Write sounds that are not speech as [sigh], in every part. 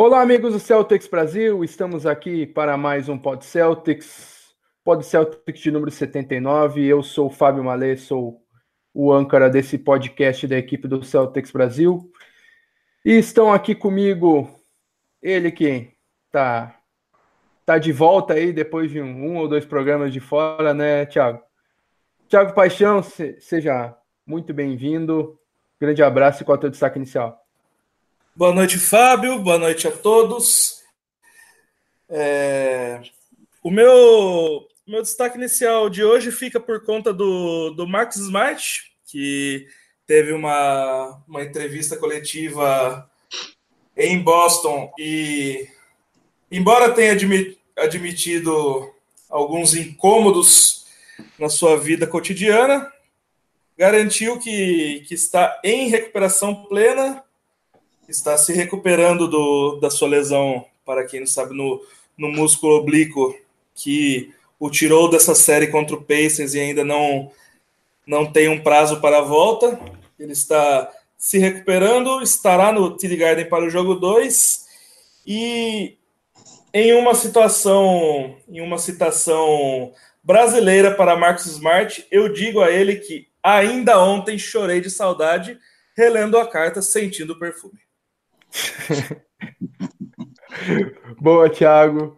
Olá, amigos do Celtics Brasil, estamos aqui para mais um Pod Celtics, Pod Celtics de número 79. Eu sou o Fábio Malê, sou o âncora desse podcast da equipe do Celtics Brasil. E estão aqui comigo ele que tá, tá de volta aí depois de um, um ou dois programas de fora, né, Thiago? Thiago Paixão, se, seja muito bem-vindo. Grande abraço e qual é o teu destaque inicial? Boa noite, Fábio. Boa noite a todos. É... O meu, meu destaque inicial de hoje fica por conta do, do Marcos Smart, que teve uma, uma entrevista coletiva em Boston e, embora tenha admitido alguns incômodos na sua vida cotidiana, garantiu que, que está em recuperação plena está se recuperando do, da sua lesão, para quem não sabe, no, no músculo oblíquo, que o tirou dessa série contra o Pacers e ainda não, não tem um prazo para a volta. Ele está se recuperando, estará no TD Garden para o jogo 2 e em uma situação, em uma citação brasileira para Marcos Smart, eu digo a ele que ainda ontem chorei de saudade relendo a carta sentindo o perfume. [laughs] Boa, Thiago.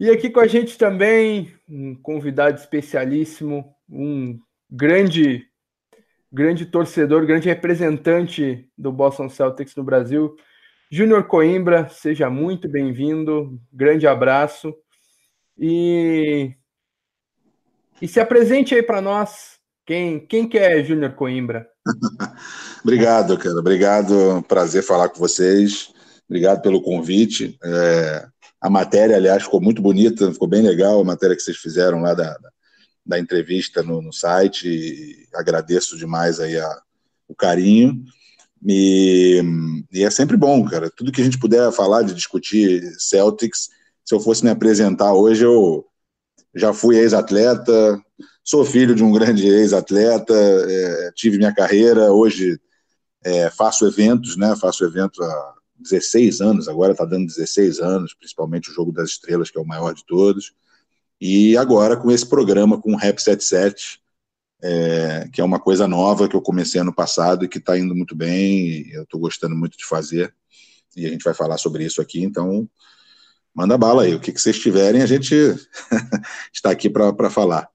E aqui com a gente também um convidado especialíssimo, um grande grande torcedor, grande representante do Boston Celtics no Brasil, Júnior Coimbra, seja muito bem-vindo, grande abraço e e se apresente aí para nós, quem quem que é Júnior Coimbra? [laughs] Obrigado, cara. Obrigado. Prazer falar com vocês. Obrigado pelo convite. É, a matéria, aliás, ficou muito bonita, ficou bem legal a matéria que vocês fizeram lá da, da entrevista no, no site. E agradeço demais aí a, o carinho. E, e, é sempre bom, cara. Tudo que a gente puder falar de discutir Celtics, se eu fosse me apresentar hoje, eu já fui ex-atleta, sou filho de um grande ex-atleta, é, tive minha carreira, hoje é, faço eventos, né? Faço evento há 16 anos, agora está dando 16 anos, principalmente o Jogo das Estrelas, que é o maior de todos. E agora com esse programa, com o Rap 77, é, que é uma coisa nova que eu comecei ano passado e que está indo muito bem, eu estou gostando muito de fazer. E a gente vai falar sobre isso aqui, então manda bala aí. O que, que vocês tiverem, a gente [laughs] está aqui para falar.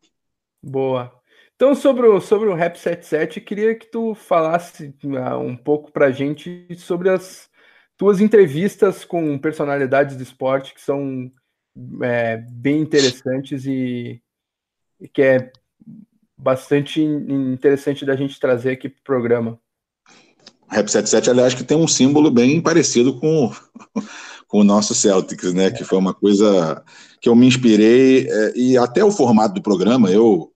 Boa. Então, sobre o, sobre o Rap 77, queria que tu falasse uh, um pouco para a gente sobre as tuas entrevistas com personalidades do esporte, que são é, bem interessantes e, e, que é bastante interessante da gente trazer aqui para o programa. Rap 77, aliás, que tem um símbolo bem parecido com, [laughs] com o nosso Celtics, né? É. Que foi uma coisa que eu me inspirei, é, e até o formato do programa, eu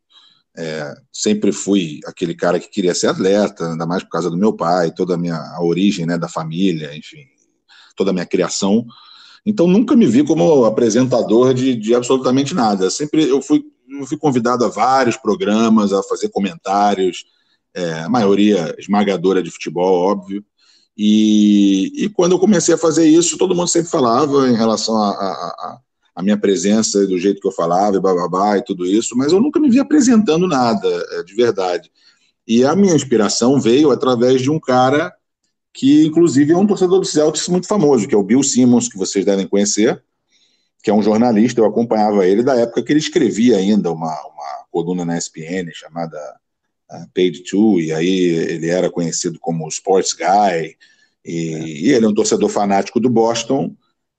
é, sempre fui aquele cara que queria ser atleta, ainda mais por causa do meu pai, toda a minha a origem né, da família, enfim, toda a minha criação. Então nunca me vi como apresentador de, de absolutamente nada. Sempre eu fui, eu fui convidado a vários programas, a fazer comentários, é, a maioria esmagadora de futebol, óbvio. E, e, quando eu comecei a fazer isso, todo mundo sempre falava em relação a, a, a a minha presença do jeito que eu falava, e bababá e tudo isso, mas eu nunca me vi apresentando nada, é, de verdade. E a minha inspiração veio através de um cara que, inclusive, é um torcedor do Celtics muito famoso, que é o Bill Simmons, que vocês devem conhecer, que é um jornalista, eu acompanhava ele da época que ele escrevia ainda uma, uma coluna na ESPN chamada uh, Page Two, e aí ele era conhecido como Sports Guy, e, é. e ele é um torcedor fanático do Boston,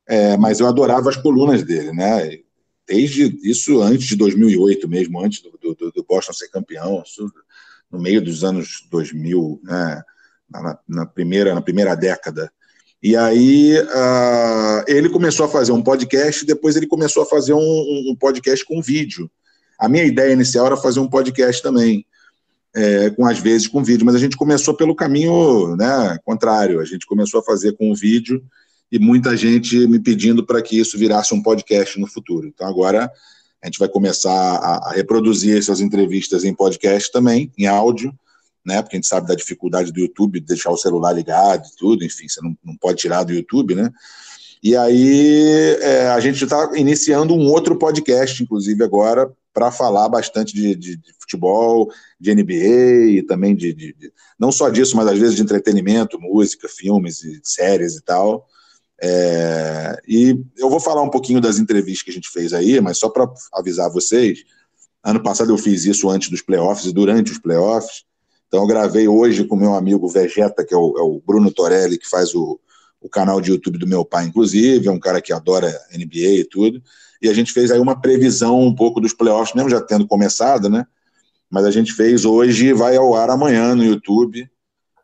é, mas eu adorava as colunas dele, né? Desde isso antes de 2008 mesmo, antes do, do, do Boston ser campeão, no meio dos anos 2000, né? na, na primeira, na primeira década. E aí uh, ele começou a fazer um podcast, depois ele começou a fazer um, um, podcast com vídeo. A minha ideia inicial era fazer um podcast também, é, com às vezes com vídeo, mas a gente começou pelo caminho né, contrário. A gente começou a fazer com vídeo e muita gente me pedindo para que isso virasse um podcast no futuro. Então agora a gente vai começar a, a, reproduzir essas entrevistas em podcast também, em áudio, né? Porque a gente sabe da dificuldade do YouTube de deixar o celular ligado e tudo, enfim, você não, não pode tirar do YouTube, né? E aí é, a gente está iniciando um outro podcast, inclusive agora, para falar bastante de, de, de, futebol, de NBA e também de, de, não só disso, mas às vezes de entretenimento, música, filmes e séries e tal. É, e eu vou falar um pouquinho das entrevistas que a gente fez aí, mas só para avisar vocês, ano passado eu fiz isso antes dos playoffs e durante os playoffs. Então eu gravei hoje com meu amigo Vegeta, que é o, é o Bruno Torelli, que faz o, o canal de YouTube do meu pai, inclusive, é um cara que adora NBA e tudo. E a gente fez aí uma previsão um pouco dos playoffs, mesmo já tendo começado, né? Mas a gente fez hoje e vai ao ar amanhã no YouTube.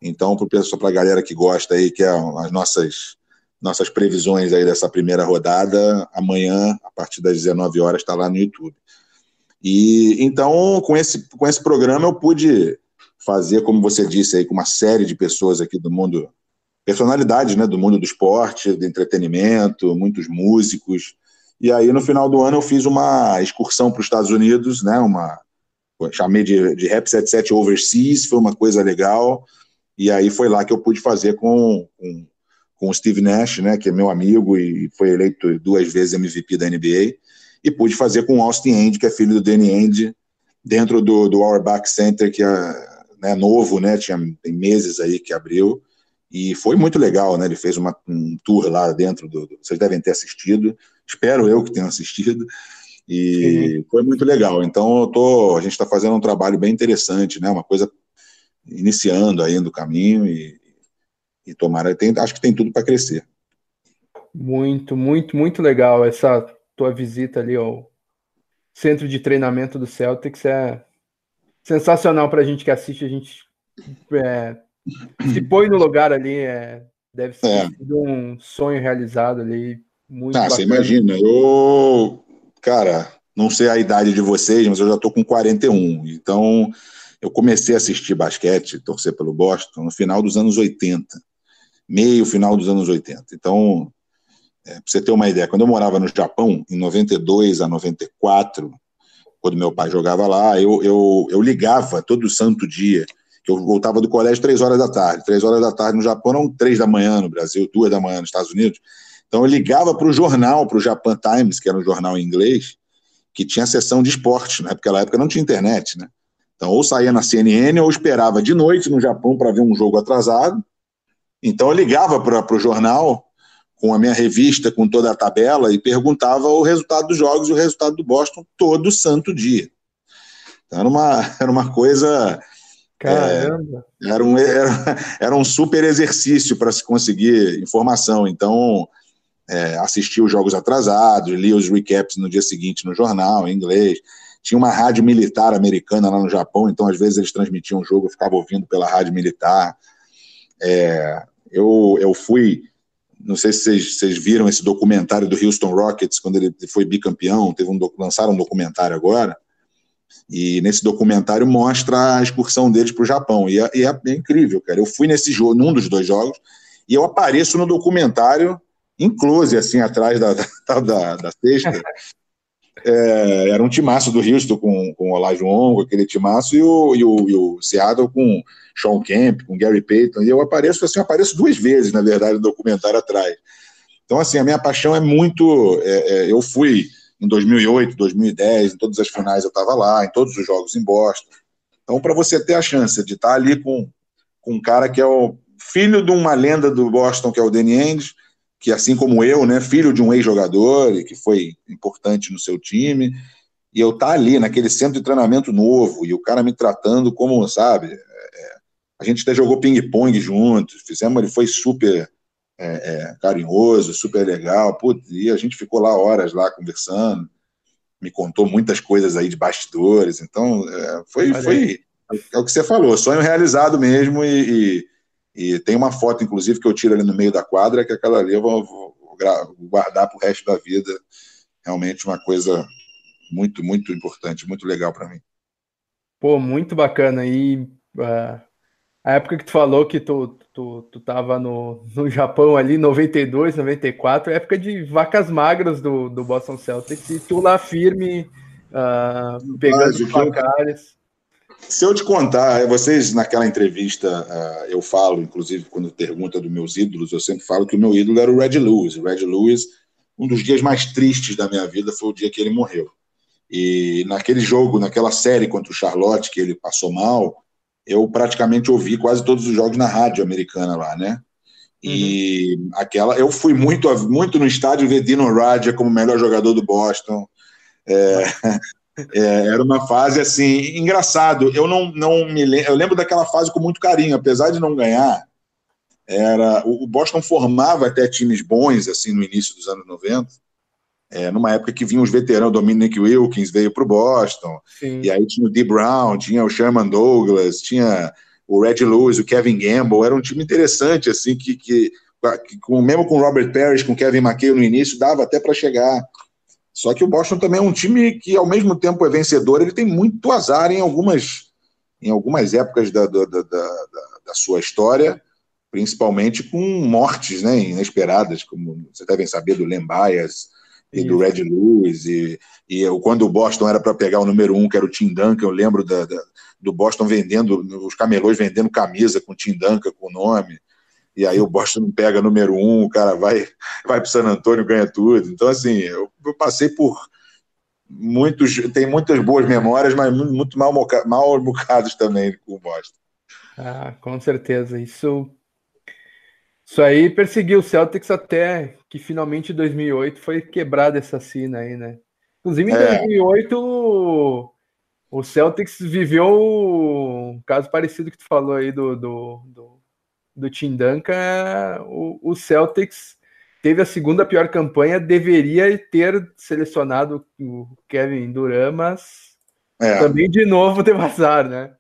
Então, para a galera que gosta aí, que é as nossas nossas previsões aí dessa primeira rodada, amanhã, a partir das 19 horas, está lá no YouTube. E então, com esse, com esse programa, eu pude fazer, como você disse aí, com uma série de pessoas aqui do mundo, personalidades né, do mundo do esporte, do entretenimento, muitos músicos. E aí, no final do ano, eu fiz uma excursão para os Estados Unidos, né, uma, chamei de, de Rap 77 Overseas, foi uma coisa legal. E aí foi lá que eu pude fazer com, com, com o Steve Nash, né, que é meu amigo e foi eleito duas vezes MVP da NBA. E pude fazer com o Austin End, que é filho do Danny End, dentro do, do Auerbach Center, que é né, novo, né, tinha tem meses aí que abriu, e foi muito legal, né, ele fez uma, um tour lá dentro, do, do vocês devem ter assistido, espero eu que tenham assistido, e foi muito legal, então tô, a gente está fazendo um trabalho bem interessante, né, uma coisa iniciando aí no caminho, e, e tomara, tem, acho que tem tudo para crescer. Muito, muito, muito legal essa tua visita ali ao centro de treinamento do Celtics, é sensacional para a gente que assiste, a gente é, se põe no lugar ali, é, deve ser é. um sonho realizado ali. Muito ah, você imagina, eu, cara, não sei a idade de vocês, mas eu já estou com 41, então eu comecei a assistir basquete, torcer pelo Boston, no final dos anos 80, meio final dos anos 80. Então, é, para você ter uma ideia, quando eu morava no Japão, em 92 a 94, quando meu pai jogava lá, eu, eu, eu ligava todo santo dia, eu voltava do colégio três horas da tarde. Três horas da tarde no Japão eram três da manhã no Brasil, duas da manhã nos Estados Unidos. Então eu ligava para o jornal, para o Japan Times, que era um jornal em inglês, que tinha sessão de esporte, né? porque naquela época não tinha internet, né? Então ou saía na CNN ou esperava de noite no Japão para ver um jogo atrasado. Então eu ligava para o jornal com a minha revista, com toda a tabela, e perguntava o resultado dos jogos e o resultado do Boston todo santo dia. Então era uma, [laughs] era uma coisa. Caramba! É, era, um, era, era um super exercício para se conseguir informação. Então, é, assistia os jogos atrasados, lia os recaps no dia seguinte no jornal, em inglês. Tinha uma rádio militar americana lá no Japão, então às vezes eles transmitiam o jogo, eu ficava ouvindo pela rádio militar. É, eu, eu fui não sei se vocês, vocês, viram esse documentário do Houston Rockets, quando ele foi bicampeão, teve um, lançaram um documentário agora, e nesse documentário mostra a excursão deles para o Japão, e, é, é, incrível, cara. Eu fui nesse jogo, num dos dois jogos, e eu apareço no documentário, close, assim, atrás da, [laughs] da, da, da é, era um timaço do Houston com, com o Olajuwon, aquele timaço, e o, e o, e o Seattle com Sean Kemp, com Gary Payton, e eu apareço assim, eu apareço duas vezes, na verdade, no documentário atrás. Então, assim, a minha paixão é muito... É, é, eu fui em 2008, 2010, em todas as finais eu estava lá, em todos os jogos em Boston. Então, para você ter a chance de estar tá ali com, com um cara que é o filho de uma lenda do Boston, que é o Danny Ainge, que assim como eu, né, filho de um ex-jogador e que foi importante no seu time, e eu estar tá ali naquele centro de treinamento novo e o cara me tratando como, sabe, é, é a gente até jogou ping-pong juntos, fizemos, ele foi super é, é, carinhoso, super legal, putz, e a gente ficou lá horas lá conversando, me contou muitas coisas aí de bastidores, então é, foi, foi é o que você falou, sonho realizado mesmo e, e e tem uma foto, inclusive, que eu tiro ali no meio da quadra, que aquela ali eu vou, vou guardar para o resto da vida. Realmente uma coisa muito, muito importante, muito legal para mim. Pô, muito bacana. E uh, a época que tu falou que tu, tu, tu tava no, no Japão ali, 92, 94, época de vacas magras do, do Boston Celtics, e tu lá firme, uh, pegando os placares. Se eu te contar, vocês naquela entrevista, uh, eu falo, inclusive quando pergunta dos meus ídolos, eu sempre falo que o meu ídolo era o Red Lewis. O Red Lewis, um dos dias mais tristes da minha vida foi o dia que ele morreu. E naquele jogo, naquela série contra o Charlotte, que ele passou mal, eu praticamente ouvi quase todos os jogos na rádio americana lá, né? E uhum. aquela, eu fui muito, muito no estádio ver Dino Radja como melhor jogador do Boston. É, [laughs] é, era uma fase assim, engraçado. Eu não, não me lembro, eu lembro daquela fase com muito carinho, apesar de não ganhar. Era o Boston formava até times bons assim no início dos anos 90. É, numa época que vinham os veteranos, o Dominic Wilkins veio para o Boston, Sim. e aí tinha o Dee Brown, tinha o Sherman Douglas, tinha o Red Lewis, o Kevin Gamble, era um time interessante, assim, que, que, que com, mesmo com o Robert Parrish, com o Kevin McHale no início, dava até para chegar. Só que o Boston também é um time que, ao mesmo tempo, é vencedor, ele tem muito azar em algumas, em algumas épocas da, da, da, da, sua história, principalmente com mortes né, inesperadas, como vocês devem saber do Len Bias e Isso. do Red Lewis, e, e eu, quando o Boston era para pegar o número um, que era o Tim Duncan, eu lembro da, do Boston vendendo, os camelôs vendendo camisa com Tim Duncan, com o nome, e aí o Boston não pega número um, o cara vai, vai para San Antônio ganha tudo. Então, assim, eu, eu, passei por muitos, tem muitas boas memórias, mas muito mal, mal bocados também com o Boston. Ah, com certeza. Isso, isso aí perseguiu o Celtics até que finalmente em 2008 foi quebrada essa cena aí, né? Inclusive em é. 2008 o Celtics viveu um caso parecido que tu falou aí do, do, do, Tim Duncan. O, o, Celtics teve a segunda pior campanha, deveria ter selecionado o Kevin Durant, mas é. também de novo teve azar, né?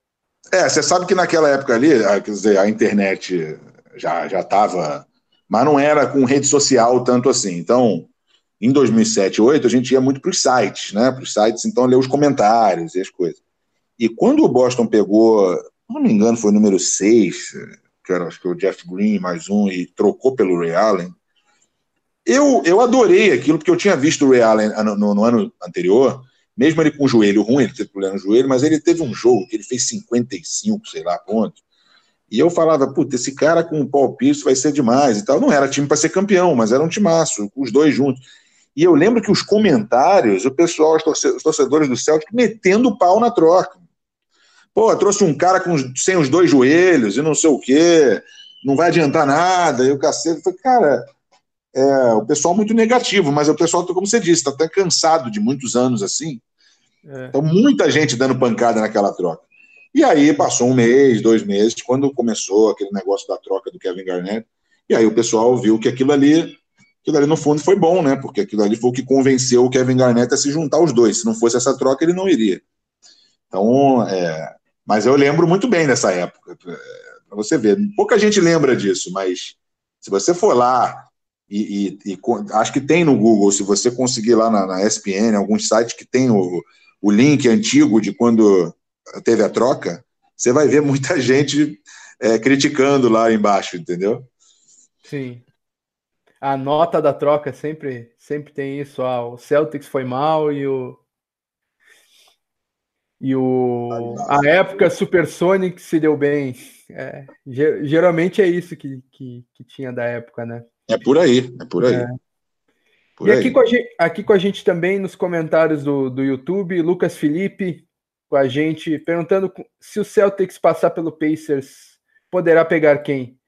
É, você sabe que naquela época ali, quer dizer, a internet já já estava, mas não era com rede social tanto assim. Então, em 2007, 2008, a gente ia muito para os sites, né? Para os sites, então, ler os comentários e as coisas. E quando o Boston pegou, não me engano, foi o número 6, que era acho que o Jeff Green mais um, e trocou pelo Ray Allen, eu, eu adorei aquilo, porque eu tinha visto o Ray Allen no, no, no ano anterior, mesmo ele com o joelho ruim, ele teve problema no joelho, mas ele teve um jogo que ele fez 55, sei lá, pontos. E eu falava, puta, esse cara com o Paul Pierce vai ser demais e tal. Não era time para ser campeão, mas era um timaço, os dois juntos. E eu lembro que os comentários, o pessoal, os torcedores do Celtic, metendo o pau na troca. Pô, trouxe um cara com, sem os dois joelhos e não sei o quê, não vai adiantar nada, e o cacete. Cara, é, o pessoal muito negativo, mas o pessoal, como você disse, está até cansado de muitos anos assim. É. Então, muita gente dando pancada naquela troca. E aí passou um mês, dois meses, quando começou aquele negócio da troca do Kevin Garnett, e aí o pessoal viu que aquilo ali aquilo ali no fundo foi bom, né? Porque aquilo ali foi o que convenceu o Kevin Garnett a se juntar aos dois. Se não fosse essa troca, ele não iria. Então, é... mas eu lembro muito bem dessa época, para você ver. Pouca gente lembra disso, mas se você for lá e, e, e, acho que tem no Google, se você conseguir lá na, na ESPN, alguns sites que tem o, o link antigo de quando teve a troca, você vai ver muita [laughs] gente é, criticando lá embaixo, entendeu? Sim a nota da troca sempre, sempre tem isso. Ah, o Celtics foi mal e o. E o, a época Supersonic se deu bem. É, geralmente é isso que, que, que, tinha da época, né? É por aí, é por aí. É. Por e aí. Aqui, com a gente, aqui com a gente também nos comentários do, do YouTube, Lucas Felipe com a gente perguntando se o Celtics passar pelo Pacers, poderá pegar quem?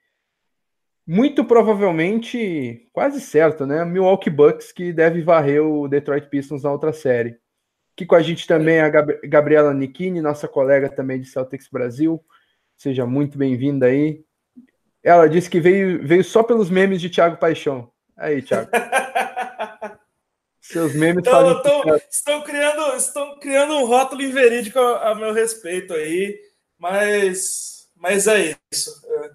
Muito provavelmente, quase certo, né? Milwaukee Bucks que deve varrer o Detroit Pistons na outra série. Aqui com a gente também a Gabriela Nikini, nossa colega também de Celtics Brasil. Seja muito bem-vinda aí. Ela disse que veio, veio só pelos memes de Thiago Paixão. Aí, Thiago. [laughs] Seus memes então, então, estão criando Estão criando um rótulo inverídico a, a meu respeito aí, mas, mas é isso. É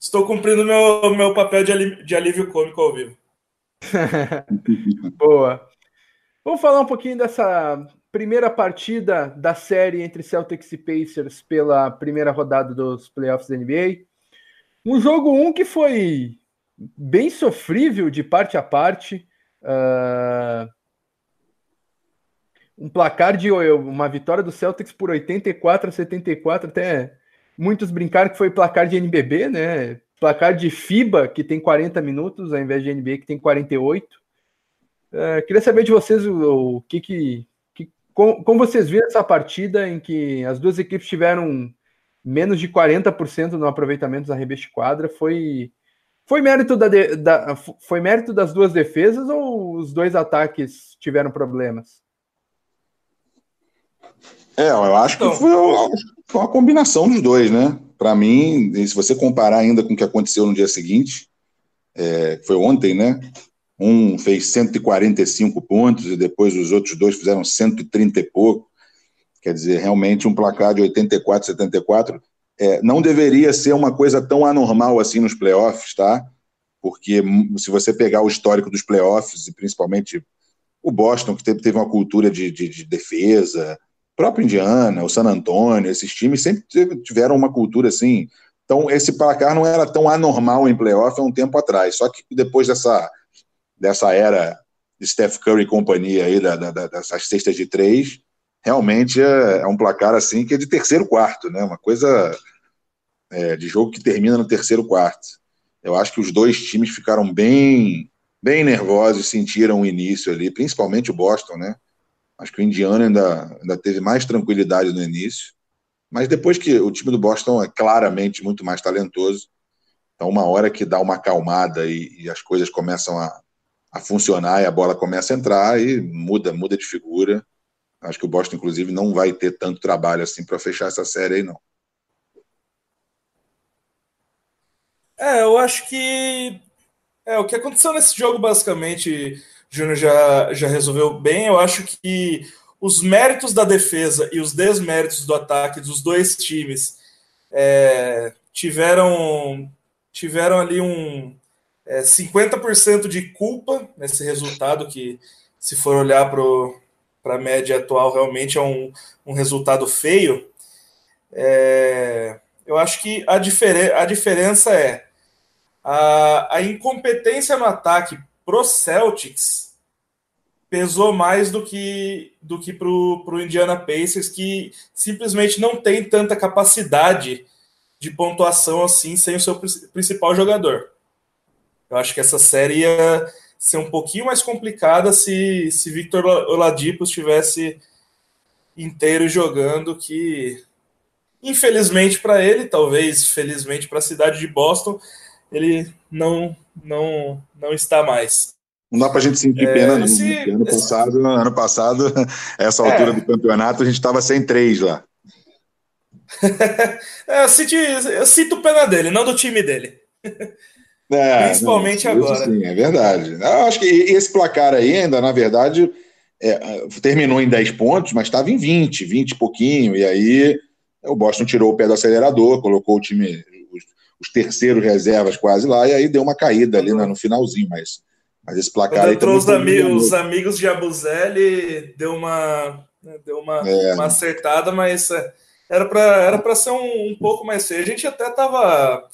Estou cumprindo meu, meu papel de, alívio, de alívio cômico ao vivo. [laughs] [laughs] Boa. Vamos falar um pouquinho dessa primeira partida da série entre Celtics e Pacers pela primeira rodada dos playoffs da NBA. Um jogo 1 um que foi bem sofrível de parte a parte. Uh... um placar de uma vitória do Celtics por 84 a 74, até muitos brincaram que foi placar de NBB, né? Placar de FIBA, que tem 40 minutos, ao invés de NBA, que tem 48. É, queria saber de vocês o, o que, que como, como, vocês viram essa partida em que as duas equipes tiveram menos de 40% no aproveitamento da arremesso quadra. Foi, foi, mérito da, da, foi mérito das duas defesas ou os dois ataques tiveram problemas? É, eu acho então, que foi, foi uma combinação dos dois, né? Para mim, se você comparar ainda com o que aconteceu no dia seguinte, é, foi ontem, né? Um fez 145 pontos e depois os outros dois fizeram 130 e pouco. Quer dizer, realmente um placar de 84, 74 é, não deveria ser uma coisa tão anormal assim nos playoffs, tá? Porque se você pegar o histórico dos playoffs, e principalmente o Boston, que teve, uma cultura de, de, de defesa, próprio Indiana, o San Antonio, esses times sempre tiveram uma cultura assim. Então, esse placar não era tão anormal em playoff há um tempo atrás. Só que depois dessa, dessa era de Steph Curry e companhia aí, da, da, dessas cestas de três, realmente é, é, um placar assim que é de terceiro quarto, né? Uma coisa é, de jogo que termina no terceiro quarto. Eu acho que os dois times ficaram bem, bem nervosos, sentiram o início ali, principalmente o Boston, né? Acho que o Indiana ainda, ainda teve mais tranquilidade no início, mas depois que o time do Boston é claramente muito mais talentoso, então uma hora que dá uma acalmada e, e as coisas começam a, a funcionar e a bola começa a entrar e muda, muda de figura. Acho que o Boston, inclusive, não vai ter tanto trabalho assim para fechar essa série aí, não. É, eu acho que é o que aconteceu nesse jogo, basicamente Júnior já, já resolveu bem. Eu acho que os méritos da defesa e os desméritos do ataque dos dois times é, tiveram, tiveram ali um é, 50% de culpa nesse resultado, que se for olhar para a média atual, realmente é um, um resultado feio. É, eu acho que a, difere, a diferença é a, a incompetência no ataque pro Celtics pesou mais do que do que pro, pro Indiana Pacers, que simplesmente não tem tanta capacidade de pontuação assim sem o seu principal jogador. Eu acho que essa série ia ser um pouquinho mais complicada se, se Victor Oladipo estivesse inteiro jogando, que infelizmente para ele, talvez felizmente para a cidade de Boston, ele não não não está mais. Não dá para a gente sentir é, pena, não. Esse, ano, esse... passado, ano passado, [laughs] essa é. altura do campeonato, a gente estava sem três lá. [laughs] é, eu, sinto, eu sinto pena dele, não do time dele. [laughs] É, Principalmente não, agora. Sim, é verdade. Eu acho que esse placar aí, ainda, na verdade, é, terminou em 10 pontos, mas estava em 20, 20 e pouquinho. E aí o Boston tirou o pé do acelerador, colocou o time os terceiros reservas quase lá, e aí deu uma caída ali no finalzinho, mas, mas esse placar Quando aí entrou os, amigos, os amigos de Abuzelli, deu uma, né, deu uma, é. uma acertada, mas é, era para era ser um, um, pouco mais feio. A gente até estava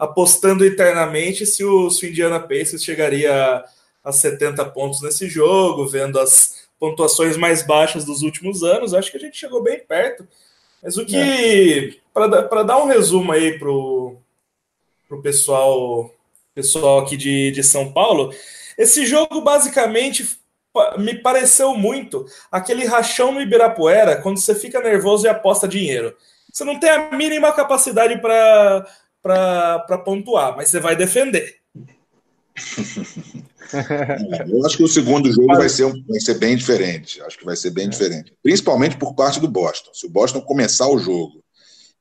apostando internamente se o, se o Indiana Pacers chegaria a, a 70 pontos nesse jogo, vendo as pontuações mais baixas dos últimos anos. Acho que a gente chegou bem perto. Mas o que, é. para dar um resumo aí para o pessoal, pessoal aqui de, de São Paulo. Esse jogo basicamente me pareceu muito aquele rachão no Ibirapuera, quando você fica nervoso e aposta dinheiro. Você não tem a mínima capacidade para pontuar, mas você vai defender. [laughs] Eu acho que o segundo jogo vai ser, vai ser bem diferente. Acho que vai ser bem é. diferente. Principalmente por parte do Boston. Se o Boston começar o jogo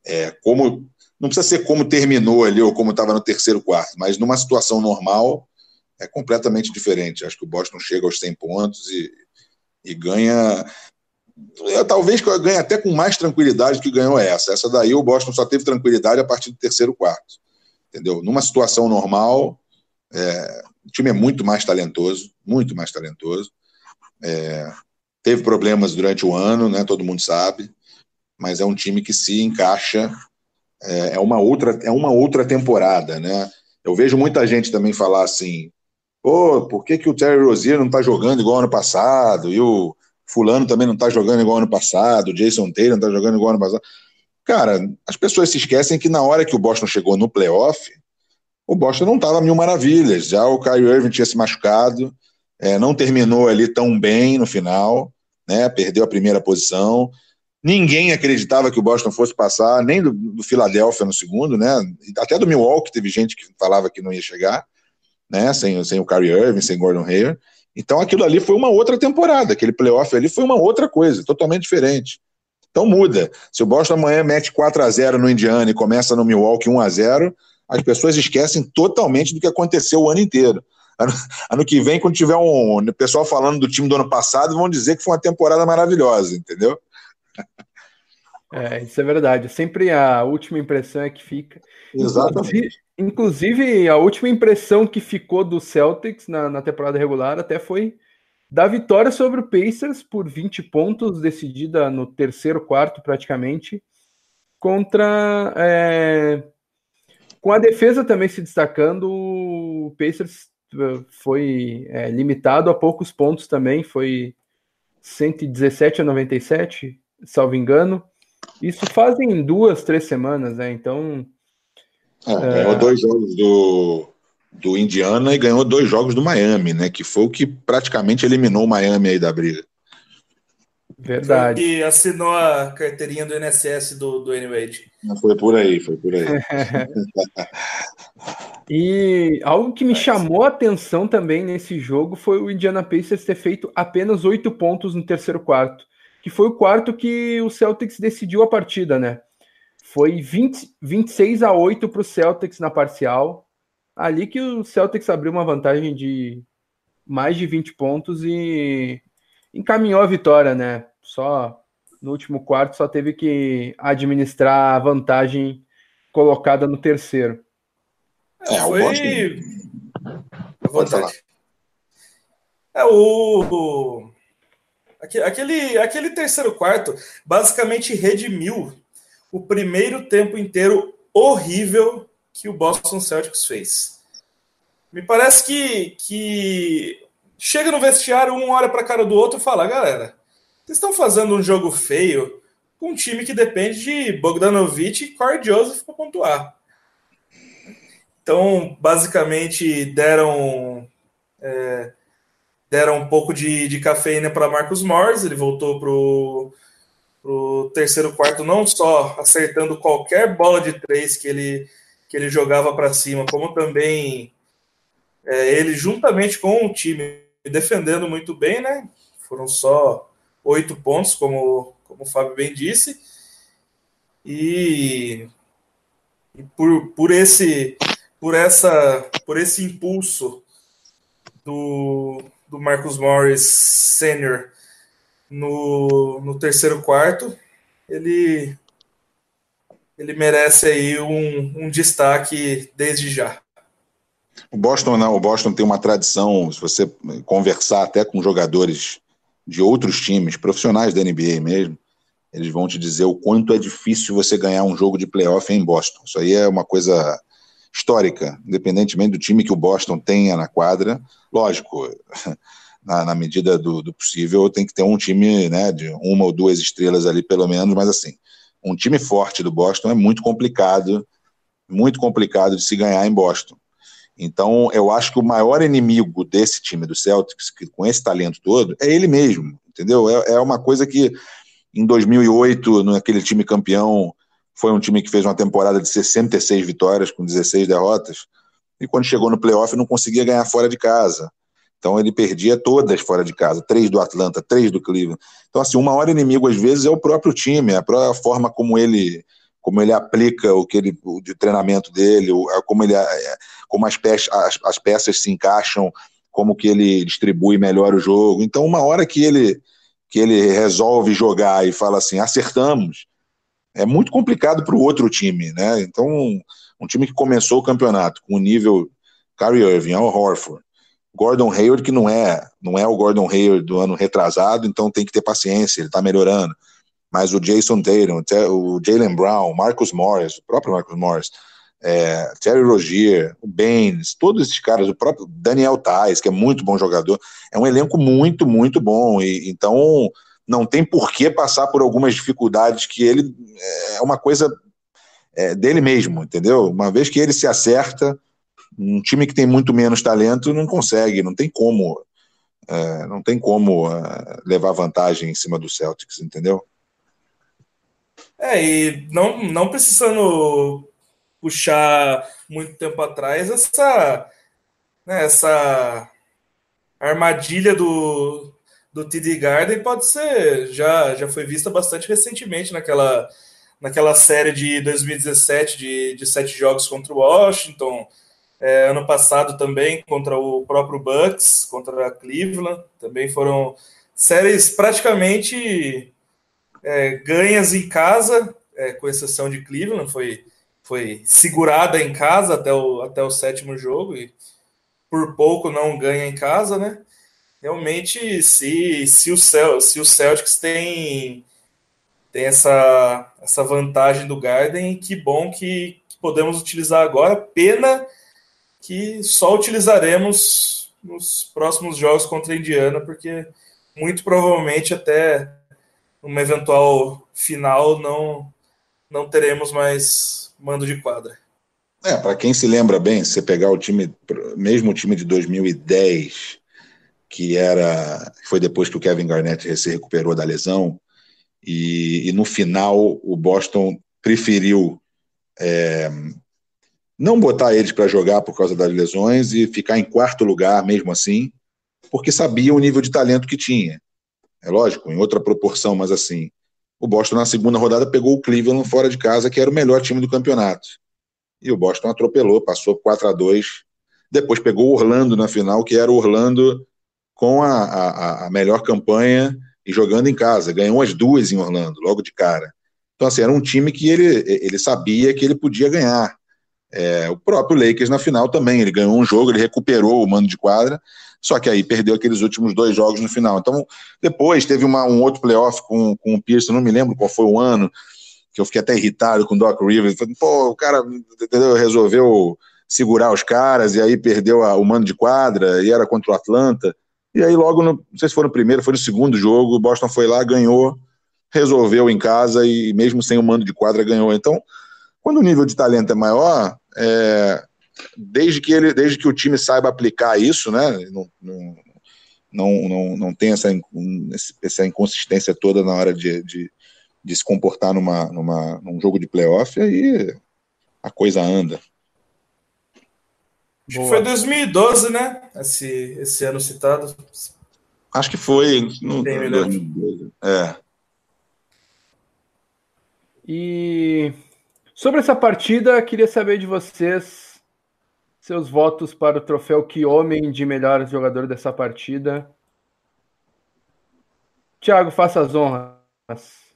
é, como não precisa ser como terminou ali ou como estava no terceiro quarto, mas numa situação normal é completamente diferente. Acho que o Boston chega aos 100 pontos e, e ganha. É, talvez ganhe até com mais tranquilidade que ganhou essa. Essa daí o Boston só teve tranquilidade a partir do terceiro quarto. Entendeu? Numa situação normal, é, o time é muito mais talentoso, muito mais talentoso. É, teve problemas durante o ano, né? Todo mundo sabe, mas é um time que se encaixa é, é, uma outra, é uma outra temporada, né? Eu vejo muita gente também falar assim, pô, por que, que o Terry Rozier não está jogando igual ano passado? E o fulano também não está jogando igual ano passado, Jason Taylor não está jogando igual ano passado. Cara, as pessoas se esquecem que na hora que o Boston chegou no playoff, o Boston não estava mil maravilhas. Já o Kyrie Irving tinha se machucado, é, não terminou ali tão bem no final, né? Perdeu a primeira posição. Ninguém acreditava que o Boston fosse passar, nem do, do Philadelphia no segundo, né? Até do Milwaukee teve gente que falava que não ia chegar, né? Sem, sem o Kyrie Irving, sem Gordon Hayward. Então aquilo ali foi uma outra temporada, aquele playoff ali foi uma outra coisa, totalmente diferente. Então muda. Se o Boston amanhã mete 4 a 0 no Indiana e começa no Milwaukee 1 a 0 as pessoas esquecem totalmente do que aconteceu o ano inteiro. Ano, ano que vem, quando tiver um pessoal falando do time do ano passado, vão dizer que foi uma temporada maravilhosa, entendeu? É, isso é verdade. Sempre a última impressão é que fica. Exatamente. Inclusive, a última impressão que ficou do Celtics na, na temporada regular até foi da vitória sobre o Pacers por 20 pontos, decidida no terceiro quarto, praticamente, contra. É, com a defesa também se destacando, o Pacers eh, foi é, limitado a poucos pontos também, foi 117 a 97, salvo engano. Isso fazem duas, três semanas, né? Então. É, ganhou é... dois jogos do, do Indiana e ganhou dois jogos do Miami, né? Que foi o que praticamente eliminou o Miami aí da briga. Verdade. E assinou a carteirinha do INSS do, do N-Wade. Foi por aí, foi por aí. [laughs] e algo que me chamou a atenção também nesse jogo foi o Indiana Pacers ter feito apenas oito pontos no terceiro quarto, que foi o quarto que o Celtics decidiu a partida, né? Foi 20, 26 a 8 para o Celtics na parcial. Ali que o Celtics abriu uma vantagem de mais de 20 pontos e encaminhou a vitória, né? Só no último quarto só teve que administrar a vantagem colocada no terceiro. É, foi. É o. Aquele, aquele terceiro quarto basicamente redimiu o primeiro tempo inteiro horrível que o Boston Celtics fez. Me parece que, que chega no vestiário, um olha para a cara do outro e fala: galera, vocês estão fazendo um jogo feio com um time que depende de Bogdanovich e Corey Joseph para pontuar. Então, basicamente, deram é, deram um pouco de, de cafeína para Marcos Morris, ele voltou pro, pro terceiro quarto, não só acertando qualquer bola de três que ele, que ele jogava para cima, como também é, ele, juntamente com o time, defendendo muito bem, né? Foram só oito pontos, como, como o Fábio bem disse. E, e por, por, esse, por, essa, por esse impulso do, do Marcus Morris Sênior no, no terceiro quarto, ele, ele merece aí um, um destaque desde já. O Boston não, o Boston tem uma tradição, se você conversar até com jogadores de outros times, profissionais da NBA mesmo, eles vão te dizer o quanto é difícil você ganhar um jogo de playoff em Boston. Isso aí é uma coisa histórica, independentemente do time que o Boston tenha na quadra. Lógico, [laughs] na, na medida do, do, possível, tem que ter um time né, de uma ou duas estrelas ali, pelo menos, mas assim, um time forte do Boston é muito complicado, muito complicado de se ganhar em Boston. Então, eu acho que o maior inimigo desse time do Celtics, que, com esse talento todo, é ele mesmo, entendeu? É, é uma coisa que em 2008, naquele time campeão, foi um time que fez uma temporada de 66 vitórias com 16 derrotas, e quando chegou no playoff não conseguia ganhar fora de casa. Então ele perdia todas fora de casa, três do Atlanta, três do Cleveland. Então assim, o maior inimigo às vezes é o próprio time, a própria forma como ele como ele aplica o que ele o de treinamento dele, como ele é, como as peças, as, as peças se encaixam, como que ele distribui melhor o jogo. Então, uma hora que ele que ele resolve jogar e fala assim, acertamos, é muito complicado para o outro time, né? Então, um, time que começou o campeonato com o nível Kyrie Irving, Al Horford, Gordon Hayward, que não é, não é o Gordon Hayward do ano retrasado, então tem que ter paciência, ele está melhorando mas o Jason Tatum, o Jalen Brown, Marcus Morris, o próprio Marcus Morris, é, Terry Rogier, o Baines, todos esses caras, o próprio Daniel Tais, que é muito bom jogador, é um elenco muito, muito bom. E, então não tem por que passar por algumas dificuldades que ele é uma coisa é, dele mesmo, entendeu? Uma vez que ele se acerta, um time que tem muito menos talento não consegue, não tem como, é, não tem como é, levar vantagem em cima do Celtics, entendeu? É, e não, não precisando puxar muito tempo atrás, essa, né, essa armadilha do, do TD Garden pode ser, já, já foi vista bastante recentemente naquela, naquela série de 2017 de, de sete jogos contra o Washington, é, ano passado também contra o próprio Bucks, contra a Cleveland, também foram séries praticamente é, ganhas em casa, é, com exceção de Cleveland, foi, foi segurada em casa até o, até o sétimo jogo e por pouco não ganha em casa, né? Realmente, se, se, o, Cel, se o Celtics tem, tem essa, essa vantagem do Garden, que bom que, que podemos utilizar agora. Pena que só utilizaremos nos próximos jogos contra a Indiana, porque muito provavelmente até uma eventual final não não teremos mais mando de quadra. É, para quem se lembra bem, se você pegar o time, mesmo o time de 2010, que era foi depois que o Kevin Garnett se recuperou da lesão, e, e no final o Boston preferiu é, não botar eles para jogar por causa das lesões e ficar em quarto lugar mesmo assim, porque sabia o nível de talento que tinha. É lógico, em outra proporção, mas assim. O Boston na segunda rodada pegou o Cleveland fora de casa, que era o melhor time do campeonato. E o Boston atropelou, passou 4 a 2 Depois pegou o Orlando na final, que era o Orlando com a, a, a melhor campanha e jogando em casa. Ganhou as duas em Orlando, logo de cara. Então, assim, era um time que ele, ele sabia que ele podia ganhar. É, o próprio Lakers na final também, ele ganhou um jogo, ele recuperou o mando de quadra, só que aí perdeu aqueles últimos dois jogos no final. Então, depois teve uma, um outro playoff com, com o Pierce, não me lembro qual foi o ano, que eu fiquei até irritado com o Doc Rivers. Pô, o cara entendeu, resolveu segurar os caras e aí perdeu a, o mando de quadra e era contra o Atlanta. E aí, logo, no, não sei se foi no primeiro, foi no segundo jogo, o Boston foi lá, ganhou, resolveu em casa e, mesmo sem o mando de quadra, ganhou. Então, quando o nível de talento é maior, é, desde que ele, desde que o time saiba aplicar isso, né? Não, não, não, não, não tem essa, essa inconsistência toda na hora de, de, de se comportar numa, numa, num jogo de playoff, aí a coisa anda. Acho que foi 2012, né? Esse, esse ano citado. Acho que foi. No, 2012. É. E sobre essa partida, queria saber de vocês seus votos para o troféu Que Homem de melhor jogador dessa partida. Thiago, faça as honras.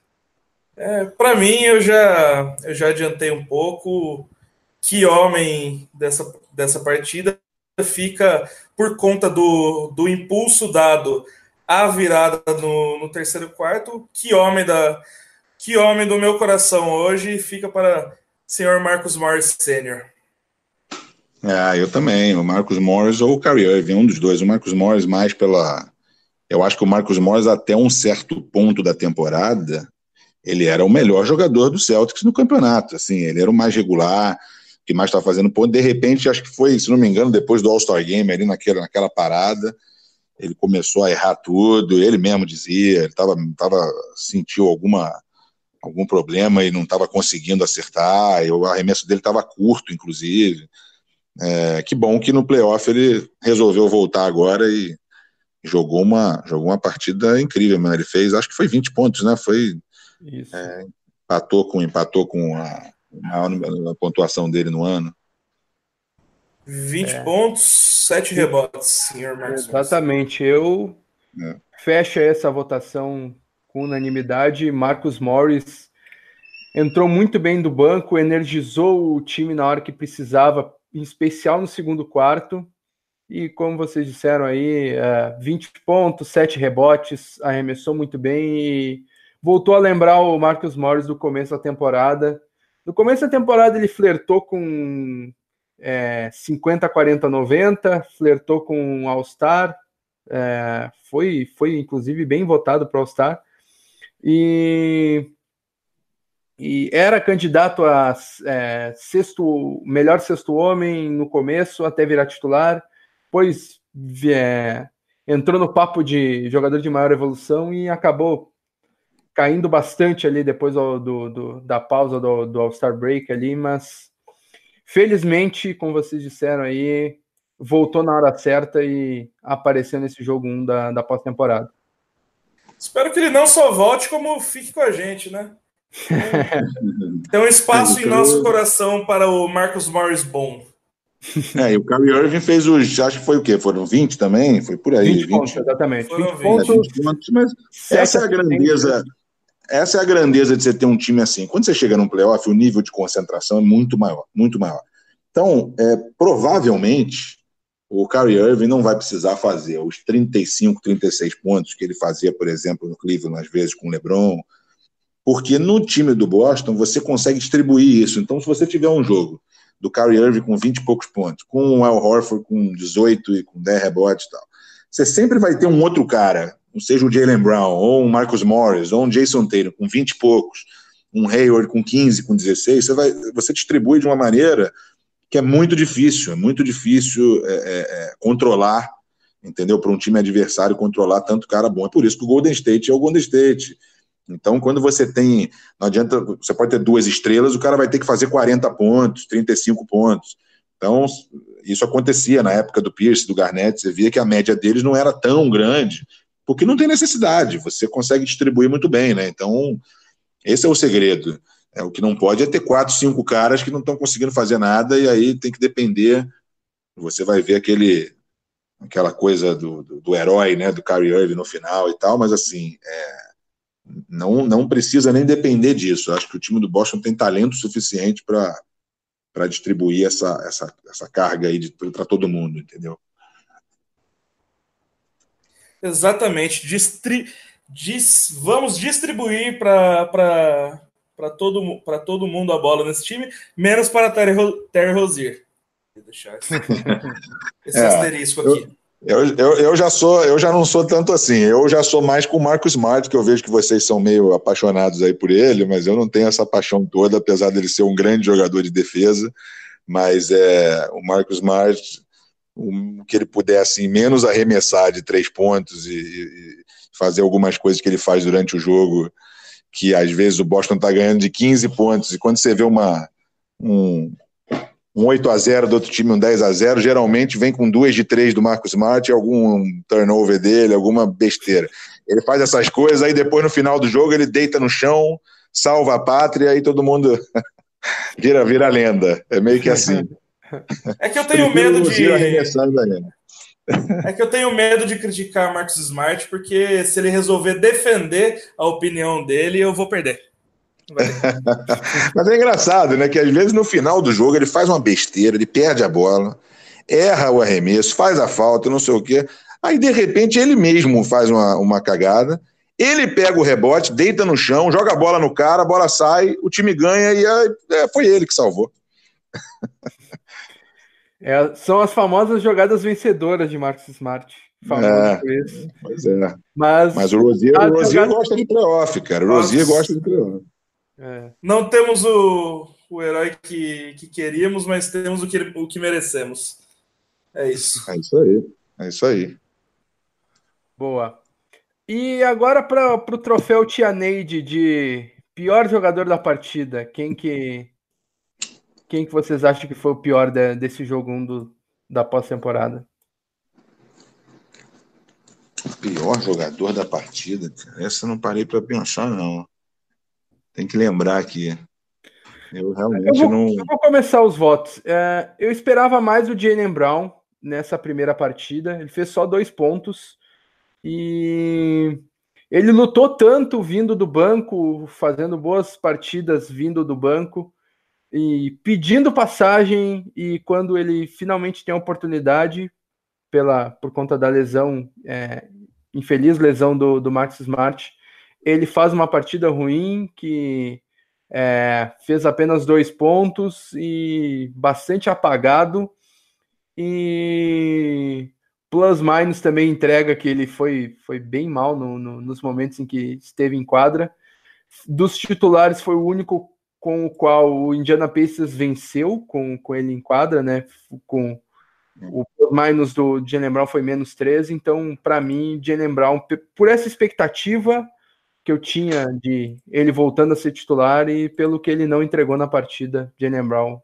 É, para mim, eu já, eu já adiantei um pouco. Que homem dessa, dessa partida fica por conta do, do impulso dado à virada no, no terceiro quarto. Que homem da que homem do meu coração hoje fica para senhor Marcos Morris Sênior. Ah, eu também. O Marcos Morris ou o Kyrie Irving, um dos dois. O Marcos Morris mais pela... Eu acho que o Marcos Morris, até um certo ponto da temporada, ele era o melhor jogador do Celtics no campeonato. Assim, ele era o mais regular, que mais estava fazendo ponto. De repente, acho que foi, se não me engano, depois do All-Star Game, ali naquela, naquela parada, ele começou a errar tudo. Ele mesmo dizia, ele tava, tava, sentiu alguma algum problema e não estava conseguindo acertar. E o arremesso dele estava curto, inclusive. É, que bom que no playoff ele resolveu voltar agora e jogou uma, jogou uma partida incrível, mano. Ele fez, acho que foi 20 pontos, né? Foi. É, empatou com, empatou com a, a, a, pontuação dele no ano. 20 é. pontos, 7 rebotes, senhor Marcos. Exatamente. Eu é. fecho essa votação com unanimidade. Marcos Morris entrou muito bem do banco, energizou o time na hora que precisava em especial no segundo quarto. E como vocês disseram aí, 20 é, pontos, 7 rebotes, arremessou muito bem e voltou a lembrar o Marcos Morris do começo da temporada. No começo da temporada ele flertou com é, 50, 40, 90, flertou com All-Star, é, foi, foi inclusive bem votado para All-Star, e, e era candidato a é, sexto, melhor sexto homem no começo, até virar titular, depois é, entrou no papo de jogador de maior evolução e acabou caindo bastante ali depois do, do, do da pausa do, do All-Star Break ali, mas felizmente, como vocês disseram aí, voltou na hora certa e apareceu nesse jogo 1 da, da pós-temporada. Espero que ele não só volte, como fique com a gente, né? [laughs] Tem um espaço em nosso coração para o Marcos Morris bom. É, e o Kyrie Irving fez os. Acho que foi o quê? Foram 20 também? Foi por aí. 20, 20 pontos, exatamente. 20, 20 pontos. 20 pontos mas essa é a grandeza. Essa é a grandeza de você ter um time assim. Quando você chega num playoff, o nível de concentração é muito maior, muito maior. Então, é, provavelmente, o Kyrie Irving não vai precisar fazer os 35, 36 pontos que ele fazia, por exemplo, no Cleveland, às vezes, com o LeBron, porque no time do Boston você consegue distribuir isso. Então, se você tiver um jogo do Kyrie Irving com 20 e poucos pontos, com o Al Horford com 18 e com 10 rebotes e tal, você sempre vai ter um outro cara seja o Jalen Brown, ou um Marcus Morris, ou um Jason Taylor com 20 e poucos, um Hayward com 15, com 16, você, vai, você distribui de uma maneira que é muito difícil, é muito difícil é, é, é controlar, entendeu? Para um time adversário controlar tanto cara bom. É por isso que o Golden State é o Golden State. Então, quando você tem. Não adianta. Você pode ter duas estrelas, o cara vai ter que fazer 40 pontos, 35 pontos. Então, isso acontecia na época do Pierce, do Garnett. Você via que a média deles não era tão grande porque não tem necessidade, você consegue distribuir muito bem, né? Então, esse é o segredo. É, o que não pode é ter quatro, cinco caras que não estão conseguindo fazer nada e aí tem que depender. Você vai ver aquele, aquela coisa do, do, do herói, né, do Kyrie Irving no final e tal, mas assim, é, não, não precisa nem depender disso. Acho que o time do Boston tem talento suficiente para distribuir essa, essa, essa carga aí para todo mundo, entendeu? Exatamente. Distri... Dis... Vamos distribuir para todo, todo mundo a bola nesse time, menos para Terry, Ro... Terry Rozier. Vou deixar esse, [laughs] esse é, asterisco aqui. Eu, eu, eu, já sou, eu já não sou tanto assim. Eu já sou mais com o Marcos Smart, que eu vejo que vocês são meio apaixonados aí por ele, mas eu não tenho essa paixão toda, apesar dele ser um grande jogador de defesa. Mas é, o Marcos Smart o que ele puder, assim, menos arremessar de três pontos e, e, fazer algumas coisas que ele faz durante o jogo, que às vezes o Boston está ganhando de 15 pontos, e quando você vê uma, um, um 8 a 0 do outro time, um 10 a 0 geralmente vem com duas de três do Marcos Smart, algum turnover dele, alguma besteira. Ele faz essas coisas, aí depois no final do jogo ele deita no chão, salva a pátria e todo mundo [laughs] vira, vira lenda. É meio que assim. É que eu tenho medo de. É que eu tenho medo de criticar Marcos Smart, porque se ele resolver defender a opinião dele, eu vou perder. [laughs] Mas é engraçado, né? Que às vezes no final do jogo ele faz uma besteira, ele perde a bola, erra o arremesso, faz a falta, não sei o quê. Aí, de repente, ele mesmo faz uma, uma cagada, ele pega o rebote, deita no chão, joga a bola no cara, a bola sai, o time ganha e é, foi ele que salvou. [laughs] É, são as famosas jogadas vencedoras de Marcos Smart. É, pois é. Mas, Mas o Rosier, o Rosier gosta de playoff, cara. O Rosier gosta de playoff. É. Não temos o, o herói que, que queríamos, mas temos o que, o que merecemos. É isso. É isso aí. É isso aí. Boa. E agora para o troféu Tia Neide de pior jogador da partida. Quem que quem que vocês acham que foi o pior de, desse jogo 1 do, da pós-temporada? O pior jogador da partida? Essa eu não parei para pensar, não. Tem que lembrar aqui. Eu realmente eu vou, não. Eu vou começar os votos. É, eu esperava mais o Jalen Brown nessa primeira partida. Ele fez só dois pontos. E ele lutou tanto vindo do banco, fazendo boas partidas vindo do banco e pedindo passagem e quando ele finalmente tem a oportunidade pela por conta da lesão é, infeliz lesão do, do Max Smart ele faz uma partida ruim que é, fez apenas dois pontos e bastante apagado. E plus minus também entrega que ele foi, foi bem mal no, no, nos momentos em que esteve em quadra. Dos titulares foi o único com o qual o Indiana Pacers venceu com, com ele em quadra, né? Com o minus do Jalen Brown foi menos 13, então para mim Jalen Brown por essa expectativa que eu tinha de ele voltando a ser titular e pelo que ele não entregou na partida, Jalen Brown.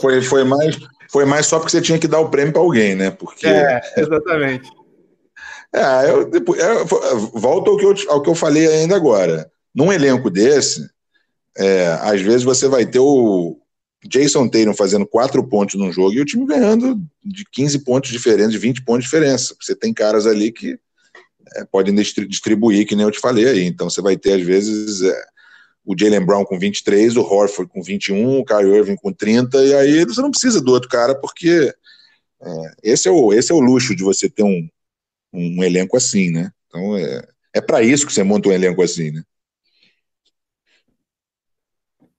Foi, foi, mais, foi mais só porque você tinha que dar o prêmio para alguém, né? Porque... É, exatamente. [laughs] É, eu, depois, eu, volto ao que, eu, ao que eu falei ainda agora. Num elenco desse, é, às vezes você vai ter o Jason Tatum fazendo quatro pontos num jogo e o time ganhando de 15 pontos diferentes, de 20 pontos de diferença. Você tem caras ali que é, podem distribuir, que nem eu te falei aí. Então você vai ter, às vezes, é, o Jalen Brown com 23, o Horford com 21, o Kyrie Irving com 30, e aí você não precisa do outro cara, porque é, esse, é o, esse é o luxo de você ter um, um elenco assim, né? Então é, é para isso que você monta um elenco assim, né?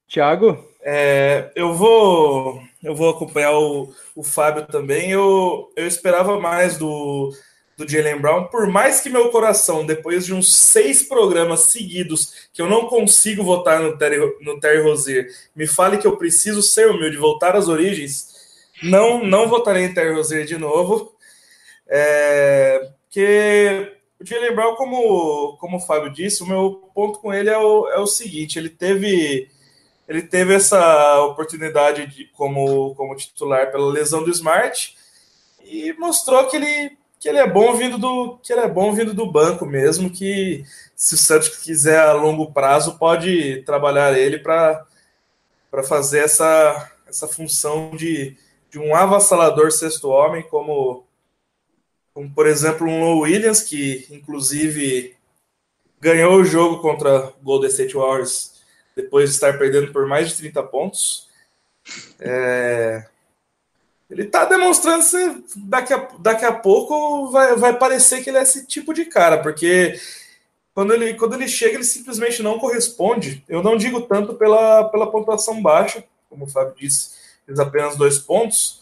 Tiago? É, eu vou eu vou acompanhar o, o Fábio também. Eu, eu esperava mais do, do Jalen Brown, por mais que meu coração, depois de uns seis programas seguidos, que eu não consigo votar no Terry, no Terry Rozier, me fale que eu preciso ser humilde, voltar às origens, não, não votarei em Terry Rozier de novo. É, porque o Jalen Brown, como, como o Fábio disse, o meu ponto com ele é o, é o seguinte: ele teve ele teve essa oportunidade de, como, como titular pela lesão do Smart e mostrou que ele, que ele é bom vindo do que ele é bom vindo do banco mesmo, que se o Santos quiser a longo prazo pode trabalhar ele para fazer essa, essa função de, de um avassalador sexto homem, como, como por exemplo um Low Williams, que inclusive ganhou o jogo contra o Golden State Warriors depois de estar perdendo por mais de 30 pontos. É... Ele está demonstrando se daqui a, daqui a pouco vai, vai parecer que ele é esse tipo de cara, porque quando ele, quando ele chega, ele simplesmente não corresponde. Eu não digo tanto pela, pela pontuação baixa, como o Fábio disse, fez apenas dois pontos,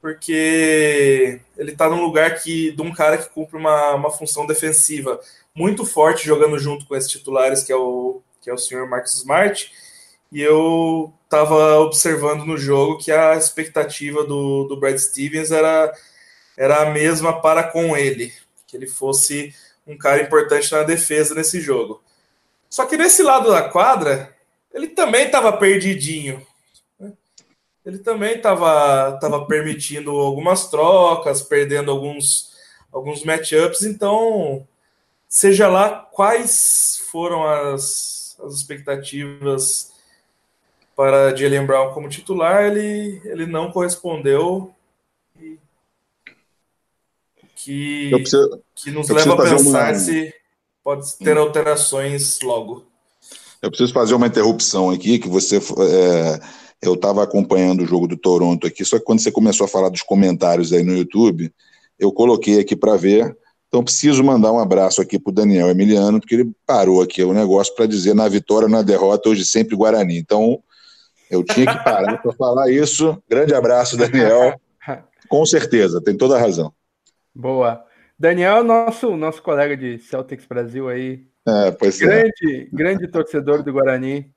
porque ele está num lugar que, de um cara que cumpre uma, uma função defensiva muito forte, jogando junto com esses titulares, que é o que é o senhor Marcos Smart, e eu estava observando no jogo que a expectativa do, do Brad Stevens era, era a mesma para com ele, que ele fosse um cara importante na defesa nesse jogo. Só que nesse lado da quadra, ele também estava perdidinho. Ele também estava tava permitindo algumas trocas, perdendo alguns, alguns matchups. Então, seja lá quais foram as, as expectativas para Jalen Brown como titular, ele, ele não correspondeu. Que, preciso, que nos leva a pensar uma... se pode ter alterações logo. Eu preciso fazer uma interrupção aqui, que você. É, eu estava acompanhando o jogo do Toronto aqui, só que quando você começou a falar dos comentários aí no YouTube, eu coloquei aqui para ver então preciso mandar um abraço aqui para o Daniel Emiliano, porque ele parou aqui o negócio para dizer na vitória, na derrota, hoje sempre Guarani. Então eu tinha que parar para falar isso. Grande abraço, Daniel. [laughs] Com certeza, tem toda a razão. Boa. Daniel é nosso, nosso colega de Celtics Brasil aí. É, pois é. grande, é. grande torcedor do Guarani.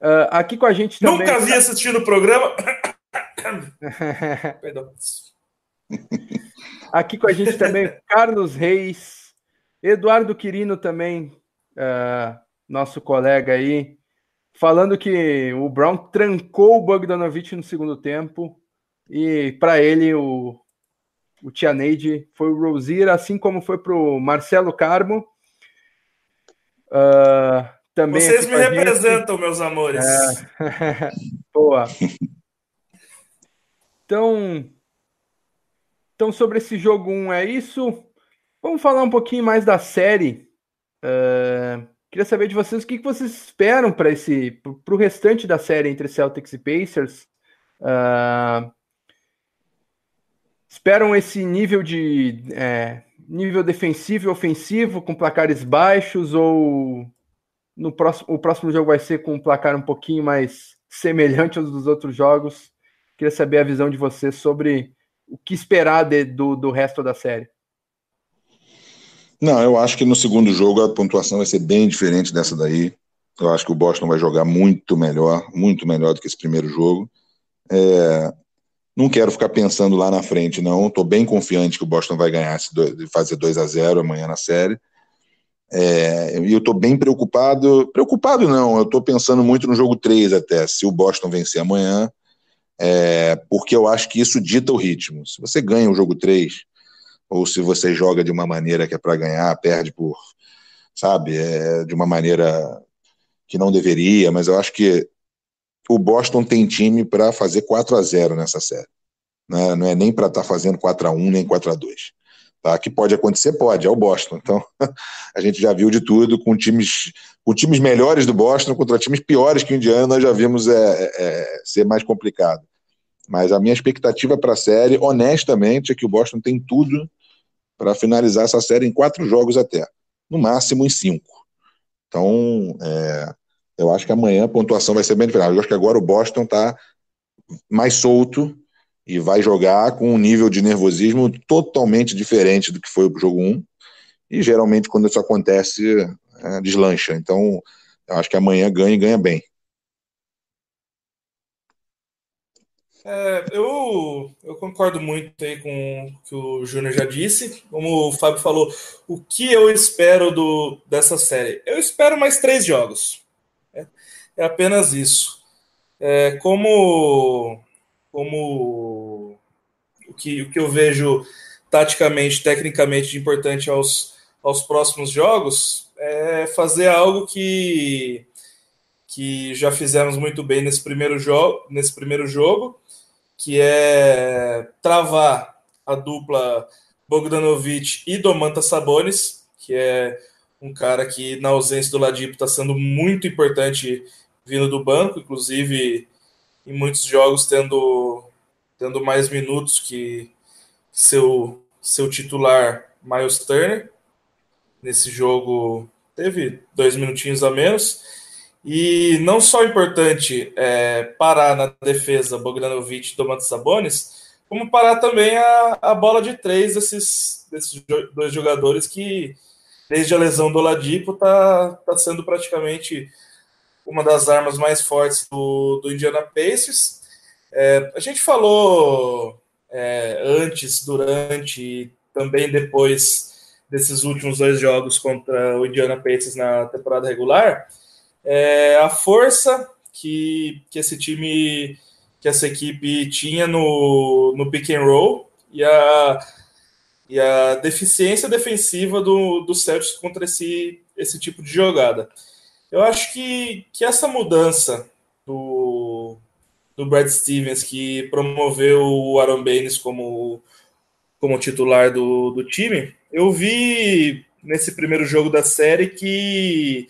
Uh, aqui com a gente também. Nunca vi assistindo o programa. [laughs] Perdão. [laughs] Aqui com a gente também, [laughs] Carlos Reis, Eduardo Quirino também, uh, nosso colega aí, falando que o Brown trancou o Bogdanovich no segundo tempo e para ele o, o Tia Neide foi o Rosier, assim como foi para o Marcelo Carmo. Uh, também Vocês me representam, gente. meus amores. É... [laughs] Boa. [laughs] Então, então, sobre esse jogo 1 é isso. Vamos falar um pouquinho mais da série. Uh, queria saber de vocês o que, vocês esperam para esse para o restante da série entre Celtics e Pacers. Uh, esperam esse nível de é, nível defensivo e ofensivo com placares baixos ou no próximo, o próximo jogo vai ser com um placar um pouquinho mais semelhante aos dos outros jogos. Queria saber a visão de você sobre o que esperar de, do, do resto da série. Não, eu acho que no segundo jogo a pontuação vai ser bem diferente dessa daí. Eu acho que o Boston vai jogar muito melhor, muito melhor do que esse primeiro jogo. É, não quero ficar pensando lá na frente, não. Estou bem confiante que o Boston vai ganhar, fazer 2 a 0 amanhã na série. É, e eu estou bem preocupado. Preocupado não, eu estou pensando muito no jogo 3 até, se o Boston vencer amanhã, é, porque eu acho que isso dita o ritmo. Se você ganha o jogo 3, ou se você joga de uma maneira que é para ganhar, perde por, sabe, é, de uma maneira que não deveria, mas eu acho que o Boston tem time para fazer 4 a 0 nessa série. Né? Não é nem para estar tá fazendo 4 a 1 nem 4 a 2 Tá? Que pode acontecer, pode, é o Boston. Então, [laughs] a gente já viu de tudo com times, com times melhores do Boston contra times piores que o Indiana, nós já vimos é, é, é ser mais complicado. Mas a minha expectativa para a série, honestamente, é que o Boston tem tudo para finalizar essa série em quatro jogos até, no máximo em cinco. Então, é, eu acho que amanhã a pontuação vai ser bem diferente. Eu acho que agora o Boston está mais solto e vai jogar com um nível de nervosismo totalmente diferente do que foi o jogo 1. E geralmente, quando isso acontece, é, deslancha. Então, eu acho que amanhã ganha e ganha bem. É, eu, eu concordo muito aí com o que o Júnior já disse. Como o Fábio falou, o que eu espero do, dessa série? Eu espero mais três jogos. É, é apenas isso. É, como como o que, o que eu vejo taticamente, tecnicamente de importante aos, aos próximos jogos é fazer algo que, que já fizemos muito bem nesse primeiro, jogo nesse primeiro jogo, que é travar a dupla Bogdanovic e Domantas Sabonis, que é um cara que, na ausência do Ladipo, está sendo muito importante vindo do banco, inclusive em muitos jogos tendo, tendo mais minutos que seu, seu titular Miles Turner. Nesse jogo teve dois minutinhos a menos. E não só importante é, parar na defesa Bogdanovic e Domantas Sabonis, como parar também a, a bola de três desses, desses dois jogadores que, desde a lesão do Oladipo, está tá sendo praticamente uma das armas mais fortes do, do Indiana Pacers. É, a gente falou é, antes, durante e também depois desses últimos dois jogos contra o Indiana Pacers na temporada regular, é, a força que, que esse time, que essa equipe tinha no, no pick and roll e a, e a deficiência defensiva do, do Celtics contra esse, esse tipo de jogada. Eu acho que, que essa mudança do, do Brad Stevens, que promoveu o Aaron Baines como, como titular do, do time, eu vi nesse primeiro jogo da série que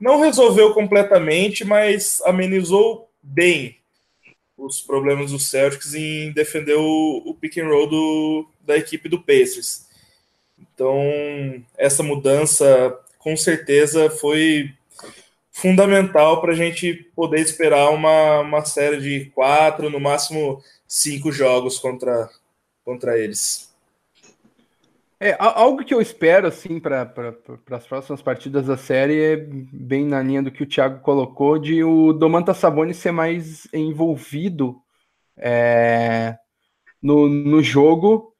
não resolveu completamente, mas amenizou bem os problemas do Celtics em defender o, o pick and roll do, da equipe do Pacers. Então, essa mudança com certeza foi fundamental para a gente poder esperar uma, uma série de quatro, no máximo cinco jogos contra, contra eles. É, algo que eu espero assim para as próximas partidas da série é bem na linha do que o Thiago colocou, de o Domantas Sabonis ser mais envolvido é, no, no jogo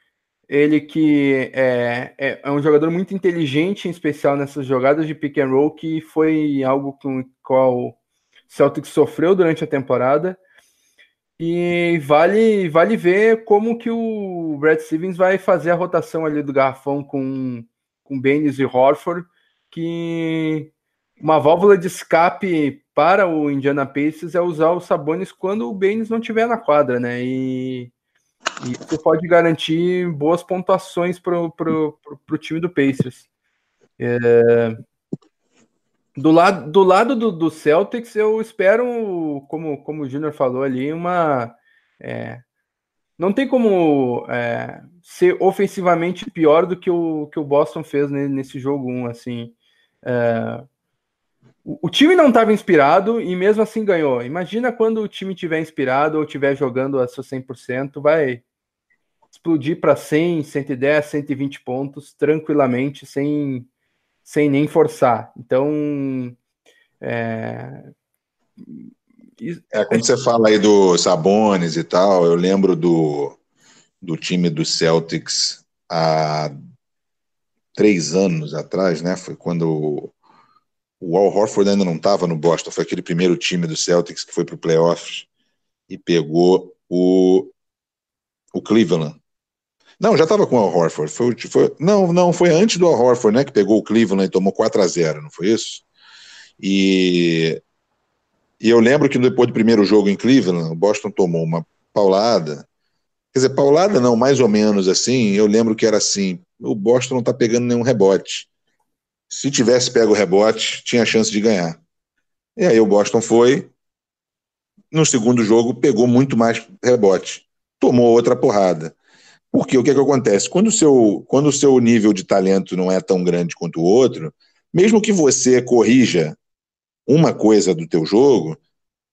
ele que é, é, é, um jogador muito inteligente, em especial nessas jogadas de pick and roll, que foi algo com o qual o Celtics sofreu durante a temporada. E vale, vale ver como que o Brad Stevens vai fazer a rotação ali do garrafão com, com Baines e Horford, que uma válvula de escape para o Indiana Pacers é usar os Sabonis quando o Baines não estiver na quadra, né? E e isso pode garantir boas pontuações para o time do Pacers. É... Do lado, do, lado do, do, Celtics, eu espero, como, como o Júnior falou ali, uma. É... Não tem como é, ser ofensivamente pior do que o que o Boston fez nesse jogo 1. Assim. É... o, o time não estava inspirado e mesmo assim ganhou. Imagina quando o time tiver inspirado ou estiver jogando a seu 100%, vai explodir para 100, 110, 120 pontos tranquilamente, sem, sem nem forçar. Então, é... é quando você fala aí do Sabones e tal, eu lembro do, do time do Celtics há três anos atrás, né? Foi quando o Al Horford ainda não estava no Boston, foi aquele primeiro time do Celtics que foi para o playoffs e pegou o, o Cleveland. Não, já estava com o Al Horford. Foi, foi, não, não, foi antes do Al Horford, né? Que pegou o Cleveland e tomou 4 a 0 não foi isso? E, e eu lembro que depois do primeiro jogo em Cleveland, o Boston tomou uma paulada. Quer dizer, paulada não, mais ou menos assim. Eu lembro que era assim: o Boston não está pegando nenhum rebote. Se tivesse pego o rebote, tinha chance de ganhar. E aí o Boston foi. No segundo jogo, pegou muito mais rebote. Tomou outra porrada. Porque o que, é que acontece? Quando o, seu, quando o seu nível de talento não é tão grande quanto o outro, mesmo que você corrija uma coisa do teu jogo,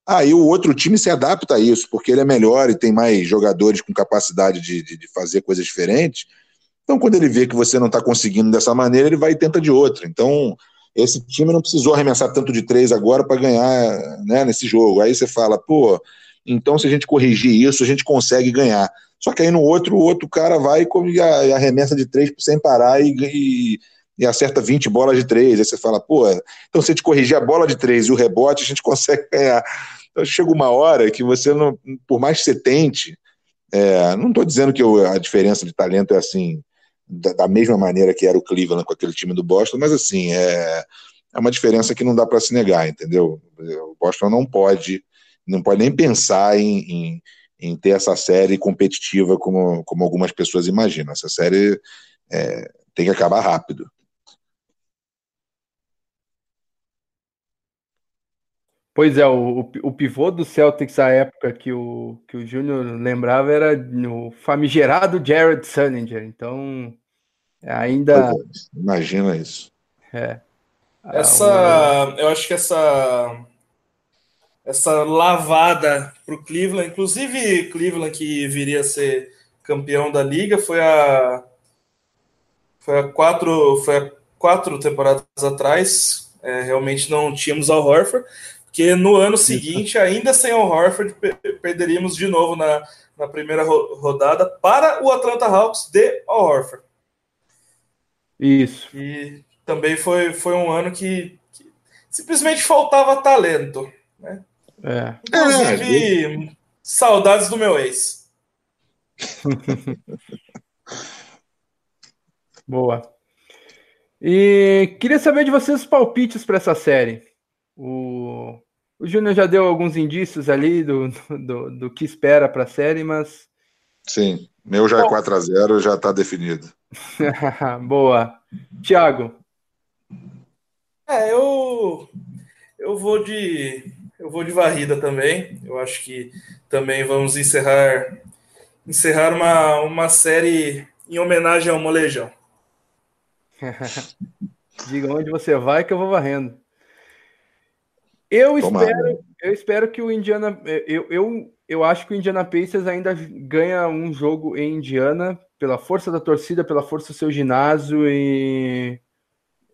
aí o outro time se adapta a isso, porque ele é melhor e tem mais jogadores com capacidade de, de, de fazer coisas diferentes. Então, quando ele vê que você não está conseguindo dessa maneira, ele vai e tenta de outra. Então, esse time não precisou arremessar tanto de três agora para ganhar né, nesse jogo. Aí você fala, pô, então se a gente corrigir isso, a gente consegue ganhar. Só que aí no outro, o outro cara vai e arremessa de três sem parar e, e, e, acerta 20 bolas de três. Aí você fala, pô, então se a gente corrigir a bola de três e o rebote, a gente [laughs] consegue ganhar. Então chega uma hora que você não, por mais que você tente, é, não estou dizendo que eu, a diferença de talento é assim, da, da, mesma maneira que era o Cleveland com aquele time do Boston, mas assim, é, é uma diferença que não dá para se negar, entendeu? O Boston não pode, não pode nem pensar em, em em ter essa série competitiva como, como algumas pessoas imaginam. Essa série é, tem que acabar rápido. Pois é, o, o pivô do Celtics à época que o, que o Júnior lembrava era o famigerado Jared Sullinger. Então, ainda. É, imagina isso. É. Essa. Eu acho que essa essa lavada para o Cleveland. Inclusive, Cleveland, que viria a ser campeão da liga, foi a. Foi a quatro, foi a quatro temporadas atrás. É, realmente não tínhamos Al Horford, porque no ano seguinte, ainda sem Al Horford, perderíamos de novo na, na primeira rodada para o Atlanta Hawks de Al Horford. Isso. E também foi, foi um ano que, que simplesmente faltava talento. Né? É. Inclusive, é, saudades do meu ex. [laughs] Boa. E queria saber de vocês os palpites para essa série. O, o Júnior já deu alguns indícios ali do, do, do que espera para a série, mas. Sim, meu já é 4x0, já está definido. [laughs] Boa. Tiago. É, eu, eu vou de eu vou de varrida também. Eu acho que também vamos encerrar encerrar uma, uma série em homenagem ao Molejão. [laughs] Diga onde você vai que eu vou varrendo. Eu espero, eu espero que o Indiana. Eu, eu, eu acho que o Indiana Pacers ainda ganha um jogo em Indiana pela força da torcida, pela força do seu ginásio e,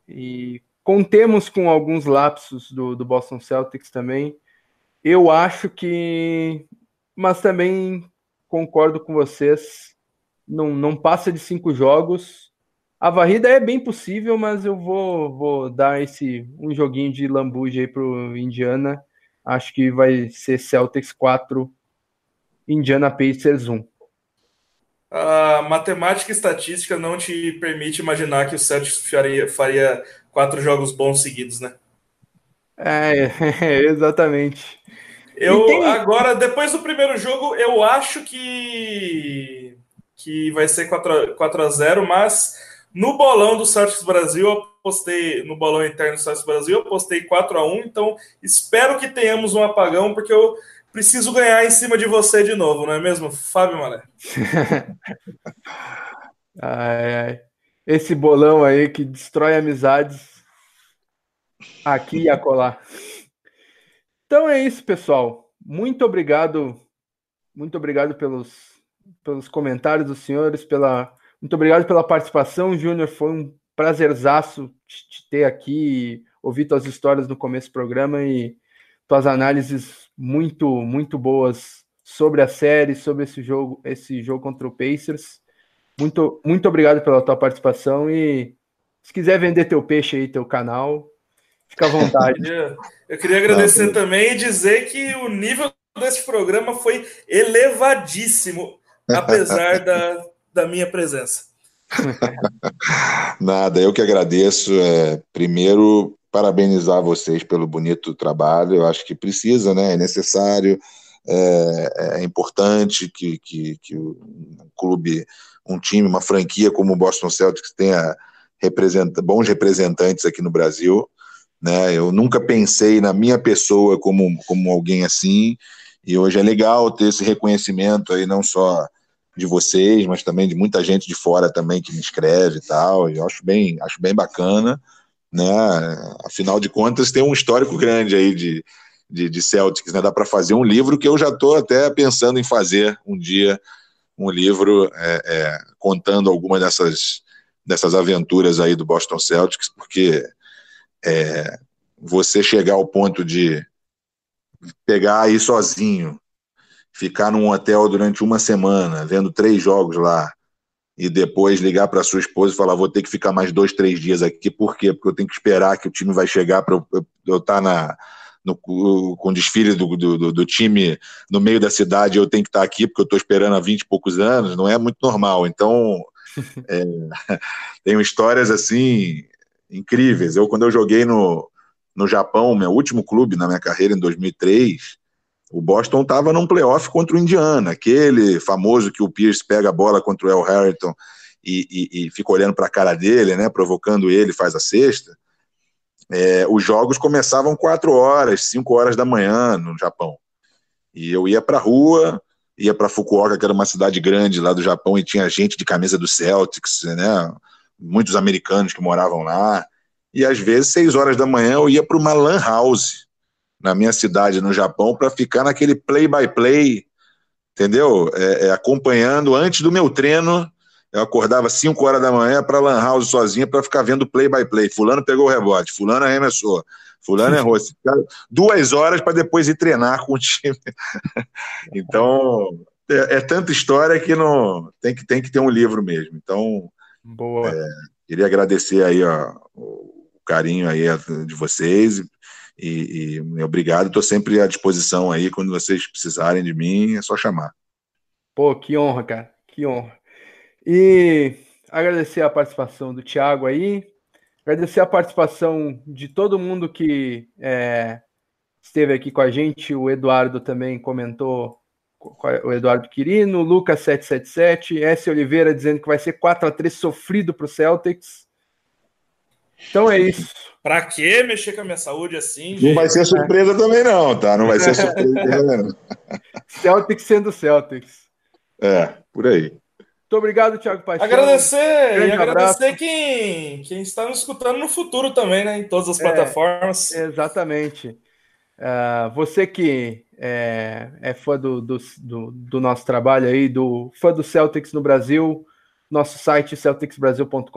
e contemos com alguns lapsos do, do Boston Celtics também. Eu acho que. Mas também concordo com vocês. Não, não passa de cinco jogos. A varrida é bem possível, mas eu vou, vou dar esse um joguinho de lambuja aí pro Indiana. Acho que vai ser Celtics 4, Indiana Pacers 1. A matemática e estatística não te permite imaginar que o Celtics faria, faria quatro jogos bons seguidos, né? É, [laughs] é exatamente. Eu tem... agora, depois do primeiro jogo, eu acho que que vai ser 4 4 a 0, mas no bolão do Celtics Brasil, eu postei no bolão interno do Celtics Brasil, eu postei 4 a 1, então espero que tenhamos um apagão porque eu preciso ganhar em cima de você de novo, não é mesmo, Fábio Mané? [laughs] ai, ai. Esse bolão aí que destrói amizades. aqui e acolá. Então é isso, pessoal. Muito obrigado, muito obrigado pelos, pelos comentários dos senhores, pela, muito obrigado pela participação, Júnior. Foi um prazerzaço te ter aqui, ouvir tuas histórias no começo do programa e tuas análises muito, muito boas sobre a série, sobre esse jogo, esse jogo contra o Pacers. Muito, muito obrigado pela tua participação e se quiser vender teu peixe aí, teu canal, fica à vontade. [laughs] Eu queria agradecer Não, também e dizer que o nível desse programa foi elevadíssimo, [laughs] apesar da, da minha presença. [laughs] Nada, eu que agradeço. É, primeiro, parabenizar vocês pelo bonito trabalho. Eu acho que precisa, né? É necessário, é, é importante que, que, que um clube, um time, uma franquia como o Boston Celtics tenha bons representantes aqui no Brasil. Né? Eu nunca pensei na minha pessoa como, como alguém assim, e hoje é legal ter esse reconhecimento aí, não só de vocês, mas também de muita gente de fora também que me escreve e tal, e eu acho bem, acho bem bacana, né? Afinal de contas, tem um histórico grande aí de, de, de Celtics, né? Dá para fazer um livro que eu já estou até pensando em fazer um dia, um livro é, é, contando algumas dessas, dessas aventuras aí do Boston Celtics, porque é, você chegar ao ponto de pegar aí sozinho, ficar num hotel durante uma semana, vendo três jogos lá, e depois ligar para sua esposa e falar: vou ter que ficar mais dois, três dias aqui. Por quê? Porque eu tenho que esperar que o time vai chegar para eu estar tá na, no, com o desfile do, do, do, time no meio da cidade. Eu tenho que estar aqui porque eu estou esperando há 20 e poucos anos. Não é muito normal. Então, [laughs] é, [laughs] tenho histórias assim incríveis. Eu, quando eu joguei no, no Japão, meu último clube na minha carreira, em 2003, o Boston estava num playoff contra o Indiana, aquele famoso que o Pierce pega a bola contra o El Harrington e, e, e fica olhando para a cara dele, né, provocando ele, faz a sexta. É, os jogos começavam quatro horas, cinco horas da manhã no Japão. E eu ia para a rua, ia para Fukuoka, que era uma cidade grande lá do Japão, e tinha gente de camisa do Celtics, né? Muitos americanos que moravam lá. E às vezes, seis horas da manhã, eu ia para uma lan house na minha cidade, no Japão, para ficar naquele play-by-play, entendeu? É, é, acompanhando antes do meu treino. Eu acordava 5 horas da manhã para Lan House sozinha para ficar vendo play-by-play. Fulano pegou o rebote, Fulano arremessou, Fulano errou. Duas horas para depois ir treinar com o time. [laughs] então, é, é, tanta história que não tem que, tem que ter um livro mesmo. Então, Boa. É, queria agradecer aí ó, o carinho aí de vocês e, e obrigado, estou sempre à disposição aí quando vocês precisarem de mim, é só chamar. Pô, que honra, cara, que honra. E agradecer a participação do Thiago aí, agradecer a participação de todo mundo que é, esteve aqui com a gente. O Eduardo também comentou, o Eduardo Quirino, Lucas 777, S. Oliveira dizendo que vai ser 4 a 3 sofrido para o Celtics. Então é isso. Pra que mexer com a minha saúde assim? Não vai ser surpresa também, não, tá? Não vai ser [laughs] surpresa também, Celtics sendo Celtics. É, por aí. Muito obrigado, Thiago Paixão. Agradecer e agradecer quem, quem está nos escutando no futuro também, né? Em todas as é, plataformas. Exatamente. Uh, você que é, é fã do, do, do, do, nosso trabalho aí, do fã do Celtics no Brasil, nosso site celticsbrasil.com.br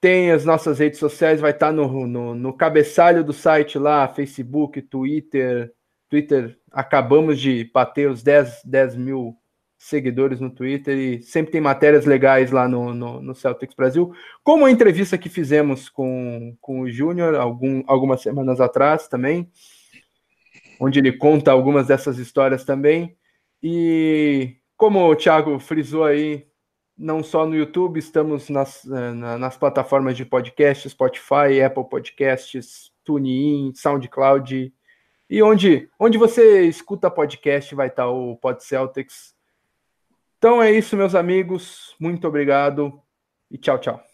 tem as nossas redes sociais, vai estar tá no, no, no, cabeçalho do site lá, Facebook, Twitter. Twitter, acabamos de bater os 10, 10 mil seguidores no Twitter e sempre tem matérias legais lá no, no, no Celtics Brasil, como a entrevista que fizemos com, com o Júnior algum, algumas semanas atrás também, onde ele conta algumas dessas histórias também. E como o Thiago frisou aí, não só no YouTube, estamos nas, eh, nas plataformas de podcast, Spotify, Apple Podcasts, TuneIn, SoundCloud. E onde, onde você escuta podcast vai estar o Pod Celtics. Então é isso, meus amigos. Muito obrigado e tchau, tchau.